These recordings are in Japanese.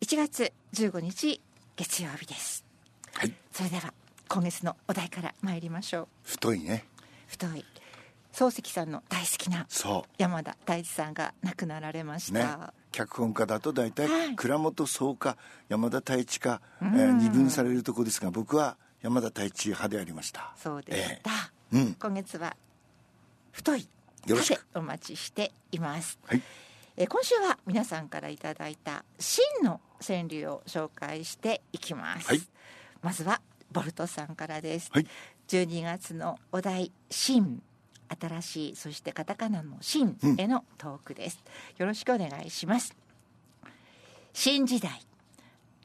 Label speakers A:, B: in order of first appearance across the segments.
A: 1月15日月曜日です。
B: はい。
A: それでは今月のお題から参りましょう。
B: 太いね。
A: 太い。漱石さんの大好きな
B: そ
A: 山田大地さんが亡くなられまし
B: うね。
A: た、
B: 脚本家だと大体
A: はい。
B: 倉本総か山田太一か、えー二分されるところですが僕は山田太一派でありました。
A: そうでした、
B: ええ。うん。
A: 今月は太い
B: よろしく。
A: お待ちしています、
B: はい
A: えー今週は皆さんからいただいた真の川柳を紹介していきます、
B: はい。
A: まずはボルトさんからです、
B: はい。
A: 12月のお題真新しいそしてカタカナの真へのトークです、よろしくお願いします。新時代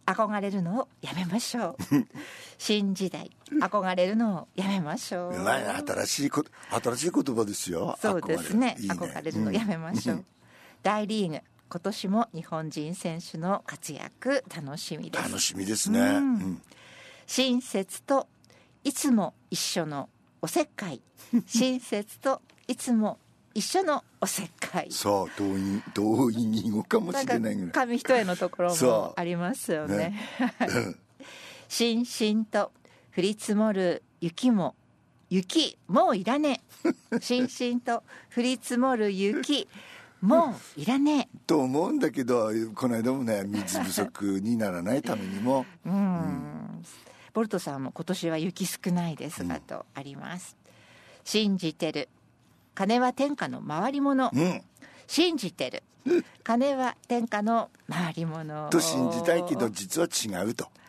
A: 憧れるのをやめましょう。新時代憧れるのをやめましょう。
B: う新しいこ新しい言葉ですよ。
A: そうですね。
B: 憧れ
A: 憧れるのやめましょう、
B: ん
A: 大リーグ。今年も日本人選手の活躍楽しみです。
B: 楽しみですね、
A: うん。
B: うん。
A: 親切といつも一緒のおせっかい。親切といつも一緒のおせっかい。
B: そう同意同意に語かもしれないぐらい。
A: 紙一重のところ
B: そ
A: も
B: う。
A: ありますよね。
B: ね。
A: しん。しんと降り積もる雪も雪もういらねえ。しんしんと降り積もる雪もういらね
B: と思うんだけどこの間もね水不足にならないためにも。
A: えうん。ボルトさんも今年は雪少ないですがとあります、信じてる金は天下の回り物、
B: うん。
A: 信じてる。金は天下の回り物
B: と信じたいけど実は違うと、
A: うん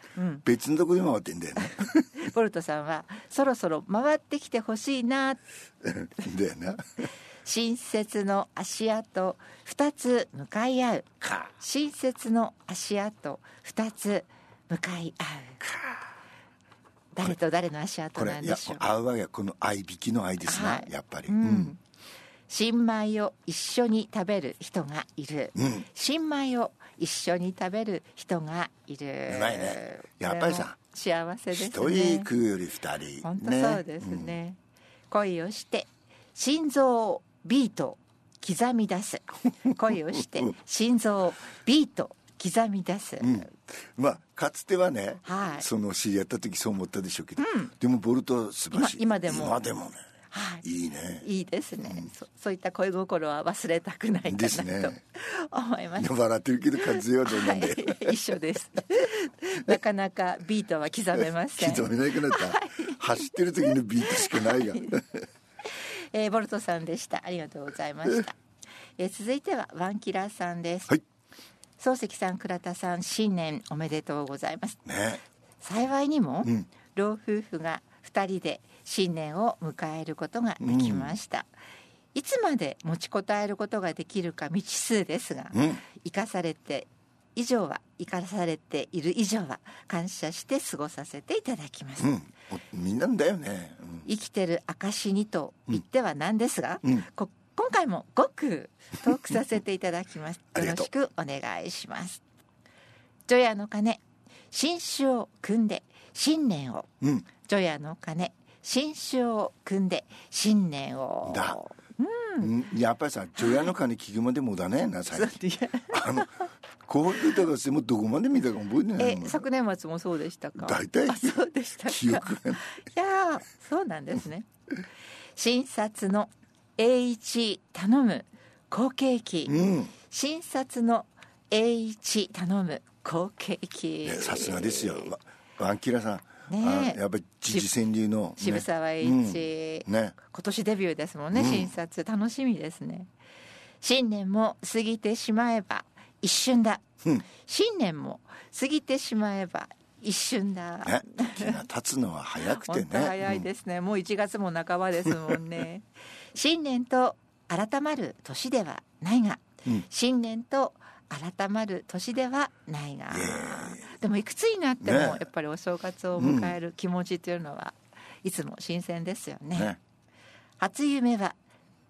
B: 別のとこで回ってんだよね。
A: ボルトさんはそろそろ回ってきてほしいな。
B: だよな。
A: 親切の足跡二つ向かい合う。
B: か。
A: 親切の足跡二つ向かい合う。誰と誰の足跡なんでしょう。
B: 合うわけこの合いびきの愛ですな、
A: はい。
B: やっぱり、
A: うん新米を一緒に食べる人がいる、
B: うん。
A: 新米を一緒に食べる人がいる。
B: うまいね。やっぱりさ
A: 幸せです
B: 一人
A: ね
B: 食うより二人。
A: 本当そうですね。恋をして心臓ビート刻み出す。恋をして心臓ビート刻み出す、
B: うん。うんまあかつてはね、
A: はい。
B: その知り合った時そう思ったでしょうけど、でもボルトは素晴らしい。
A: 今今でも。
B: 今でもね
A: はい
B: いいね
A: いいですね、そそういった恋心は忘れたくないかな
B: ですね
A: と思います。
B: 笑ってるけど和江はどうなんだよ、
A: はい、一緒です。なかなかビートは刻めません。
B: 刻めないくなった、走ってる時のビートしかないが
A: えーボルトさんでした。ありがとうございました。えー続いてはワンキラーさんです。
B: はい
A: 漱石さん、倉田さん、新年おめでとうございます。
B: ね
A: 幸いにも、
B: うん
A: 老夫婦が2人で新年を迎えることができました、いつまで持ちこたえることができるか未知数ですが、
B: うん。
A: 生かされて以上は生かされている以上は感謝して過ごさせていただきます、
B: うん。おみんなんだよね、うん。
A: 生きてる証にと言ってはなんですが、
B: うん。
A: こ今回もごくトークさせていただきます。よろしくお願いします。除夜の鐘新酒を汲んで新年を
B: うん
A: 除夜の鐘新酒を汲んで新年を。
B: だ。うん。やっぱりさ除夜の鐘聞くまでもだねな最近あの紅白歌合戦もどこまで見たか覚えてない
A: え昨年末もそうでしたか？
B: 大体
A: あそうでしたか？
B: 記憶が。ない
A: いやーそうなんですね。診察の栄一頼む好景気、
B: うん。
A: 診察の栄一頼む好景気。
B: ねさすがですよ。わワンキラさん、
A: ね。
B: やっぱり時事川柳の、ね、
A: 渋沢栄一、
B: うん。ね。
A: 今年デビューですもんね、
B: うん。
A: 診察楽しみですね。新年も過ぎてしまえば一瞬だ、
B: うん。
A: 新年も過ぎてしまえば一瞬だ、
B: ね。時が経つのは早くてね。
A: 早いですね、もう1月も半ばですもんね。新年と改まる年ではないが、
B: うん。
A: 新年と改まる年ではないが、でもいくつになっても
B: ね。
A: やっぱりお正月を迎える気持ちというのはいつも新鮮ですよね。
B: うんね。
A: 初夢は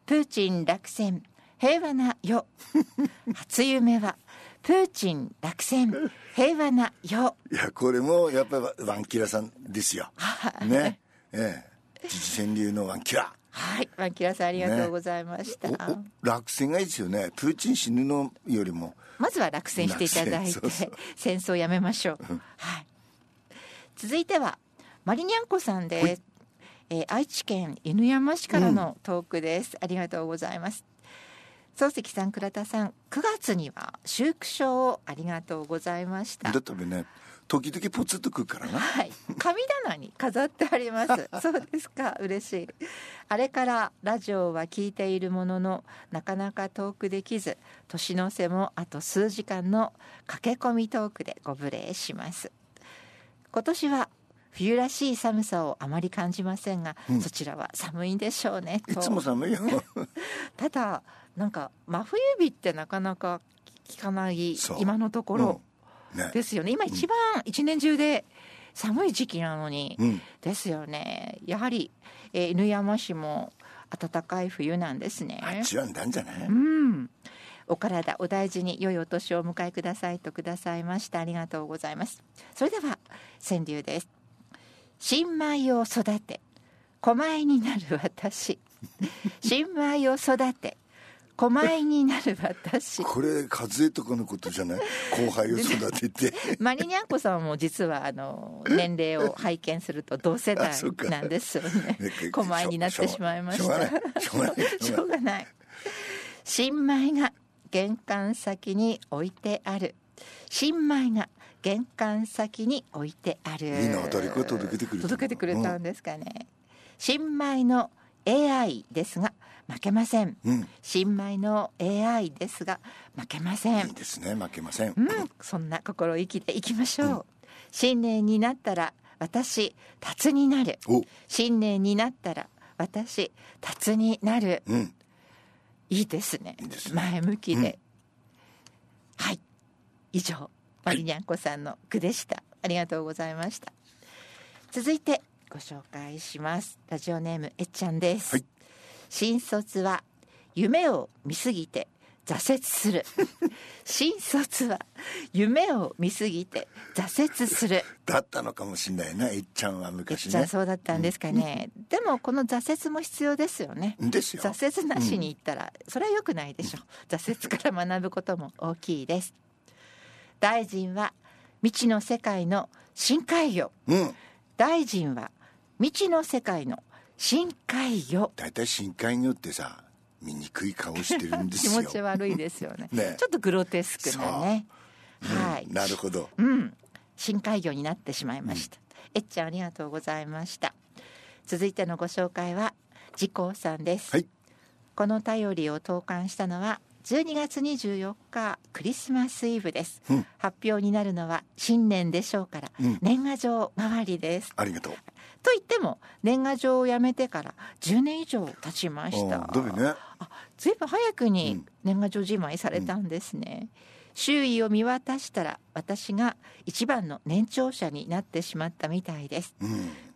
A: プーチン落選。平和な世。初夢はプーチン落選。平和な世。
B: いやこれもやっぱりワンキラさんですよ。ね。ええ。川柳のワンキラ。
A: はい。ワンキラさんありがとうございました、
B: おお落選がいいですよね。プーチン死ぬのよりも
A: まずは落選していただいて戦争をやめましょう、はい、続いてはマリニャンコさんです、えー、愛知県犬山市からのトークです、うん、ありがとうございます。漱石さん倉田さん9月には修復書をありがとうございました。
B: だったね時々ポツッとくるからな。
A: はい。神棚に飾ってあります。そうですか。嬉しい。あれからラジオは聞いているもののなかなかトークできず年の瀬もあと数時間の駆け込みトークでご無礼します。今年は冬らしい寒さをあまり感じませんが、うん、そちらは寒いんでしょうね
B: いつも寒いよ。
A: ただなんか真冬日ってなかなか聞かない今のところ、うんね、ですよね。今一番一年中で寒い時期なのに、うん、ですよね。やはり、えー、犬山市も暖かい冬なんですね。
B: あっちはなんじゃない？
A: うん。お体お大事に良いお年をお迎えくださいとくださいましたありがとうございます。それでは川柳です。新米を育て狛になる私。新米を育て狛になる私。
B: これ和江とかのことじゃない？後輩を育てて。
A: マリニャンコさんも実はあの年齢を拝見すると同世代なんですよね。狛になってしまいました。しょうがない。新米が玄関先に置いてある。新米が玄関先に置いてある。
B: いいな誰か届けてくれ
A: 届けてくれたんですかね、うん、新米の AI ですが負けません、うん、新米の AI ですが負けません。
B: いいですね。負けません、
A: うん、そんな心意気でいきましょう、うん、新年になったら私達になる。新年になったら私達になる、うん、いいですね、ね、前向きで、はい。以上マリニャンコさんの句でした、ありがとうございました。続いてご紹介します。ラジオネームえっちゃんです、はい、新卒は夢を見すぎて挫折する。新卒は夢を見すぎて挫折する。
B: だったのかもしれないなえっちゃんは昔
A: ね。そうだったんですかね、うん、でもこの挫折も必要ですよね。
B: ですよ。
A: 挫折なしに行ったら、それは良くないでしょ。う挫折から学ぶことも大きいです。大臣は未知の世界の深海魚、うん、大臣は未知の世界の深海魚。
B: 大体深海魚ってさ醜い顔してるんですよ。
A: 気持ち悪いですよね。ね。ちょっとグロテスクなね、
B: はい、なるほど。
A: うん。深海魚になってしまいました、うん、えっちゃんありがとうございました。続いてのご紹介は時光さんです、はい、この便りを投函したのは12月24日クリスマスイブです、うん、発表になるのは新年でしょうから、うん、年賀状代わりです。
B: ありがとう
A: と言っても年賀状をやめてから10年以上経ちました。
B: どうね。
A: あずいぶん早くに年賀状じまいされたんですね、うん、周囲を見渡したら私が一番の年長者になってしまったみたいです、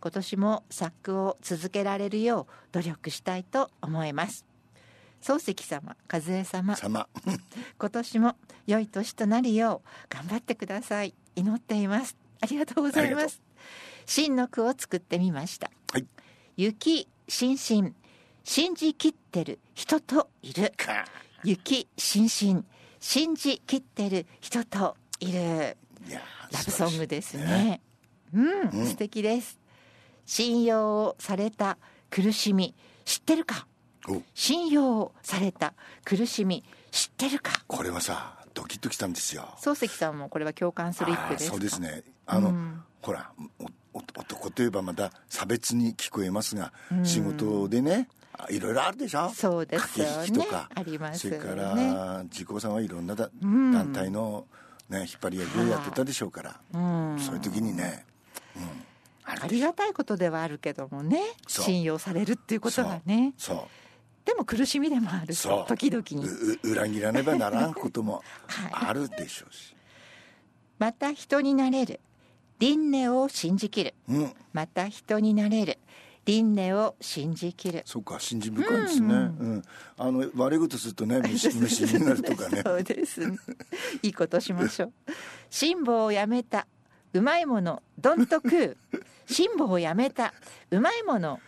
A: 今年も作句を続けられるよう努力したいと思います。漱石様和江様。
B: 様。
A: 今年も良い年となるよう頑張ってください。祈っています。ありがとうございます真の句を作ってみました、はい、雪しんしん信じきってる人といる。雪しんしん信じきってる人といる。ラブソングですね、ね、うん、うん、素敵です。信用された苦しみ。知ってるか？信用された苦しみ。知ってるか？
B: これはさドキッときたんですよ。
A: 漱石さんもこれは共感する一句です
B: そうですね。あの、うん、ほら男といえばまた差別に聞こえますが、うん、仕事でねいろいろあるでしょ？
A: そうですよね。
B: とか。
A: あります、
B: ね、それから自公さんはいろんなだ、うん、団体の、ね、引っ張り役をやってたでしょうから、そういう時にね、
A: うん。ありがたいことではあるけどもね信用されるっていうことはね。そうでも苦しみでもある時々に。
B: 裏切らねばならんこともあるでしょうし、はい、
A: また人になれる。輪廻を信じきる、うん、また人になれる。輪廻を信じきる。
B: そうか信じ深いですね、うん、うん、あの悪いことするとね 虫虫になるとかね。
A: そうですね。いいことしましょう。辛抱をやめた。うまいものどんと食う。辛抱をやめた。うまいもの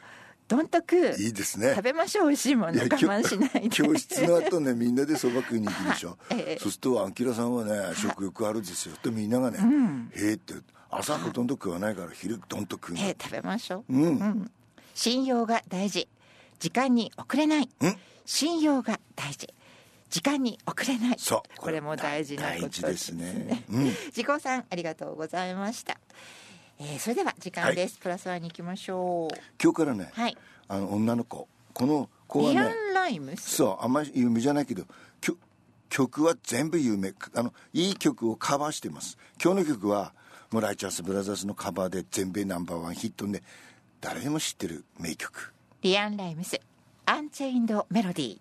A: どんと食う
B: いいですね。
A: 食べましょう美味しいもの。我慢しないで。
B: 教室の後ねみんなでそば食いに行くでしょ、
A: ええ。
B: そうするとアンキラさんはね食欲あるんですよ。とみんながね「へえ」って朝ほとんど食わないから昼どんと食うの
A: えー食べましょう、
B: うん。
A: 信用が大事。時間に遅れない。信用が大事。時間に遅れない。
B: そう。
A: これも大事なこと
B: 大事ですね。うん。
A: 時効さんありがとうございました、えーそれでは時間です、プラスワンに行きましょう。
B: 今日からね、
A: はい。
B: あの女の子。この子はね
A: ン・ライム？ス
B: そうあんまり有名じゃないけど曲は全部有名。あのいい曲をカバーしてます。今日の曲はもうライチャースブラザーズのカバーで全米ナンバーワンヒットで誰でも知ってる名曲。
A: リアン・ライムスアンチェインド・メロディー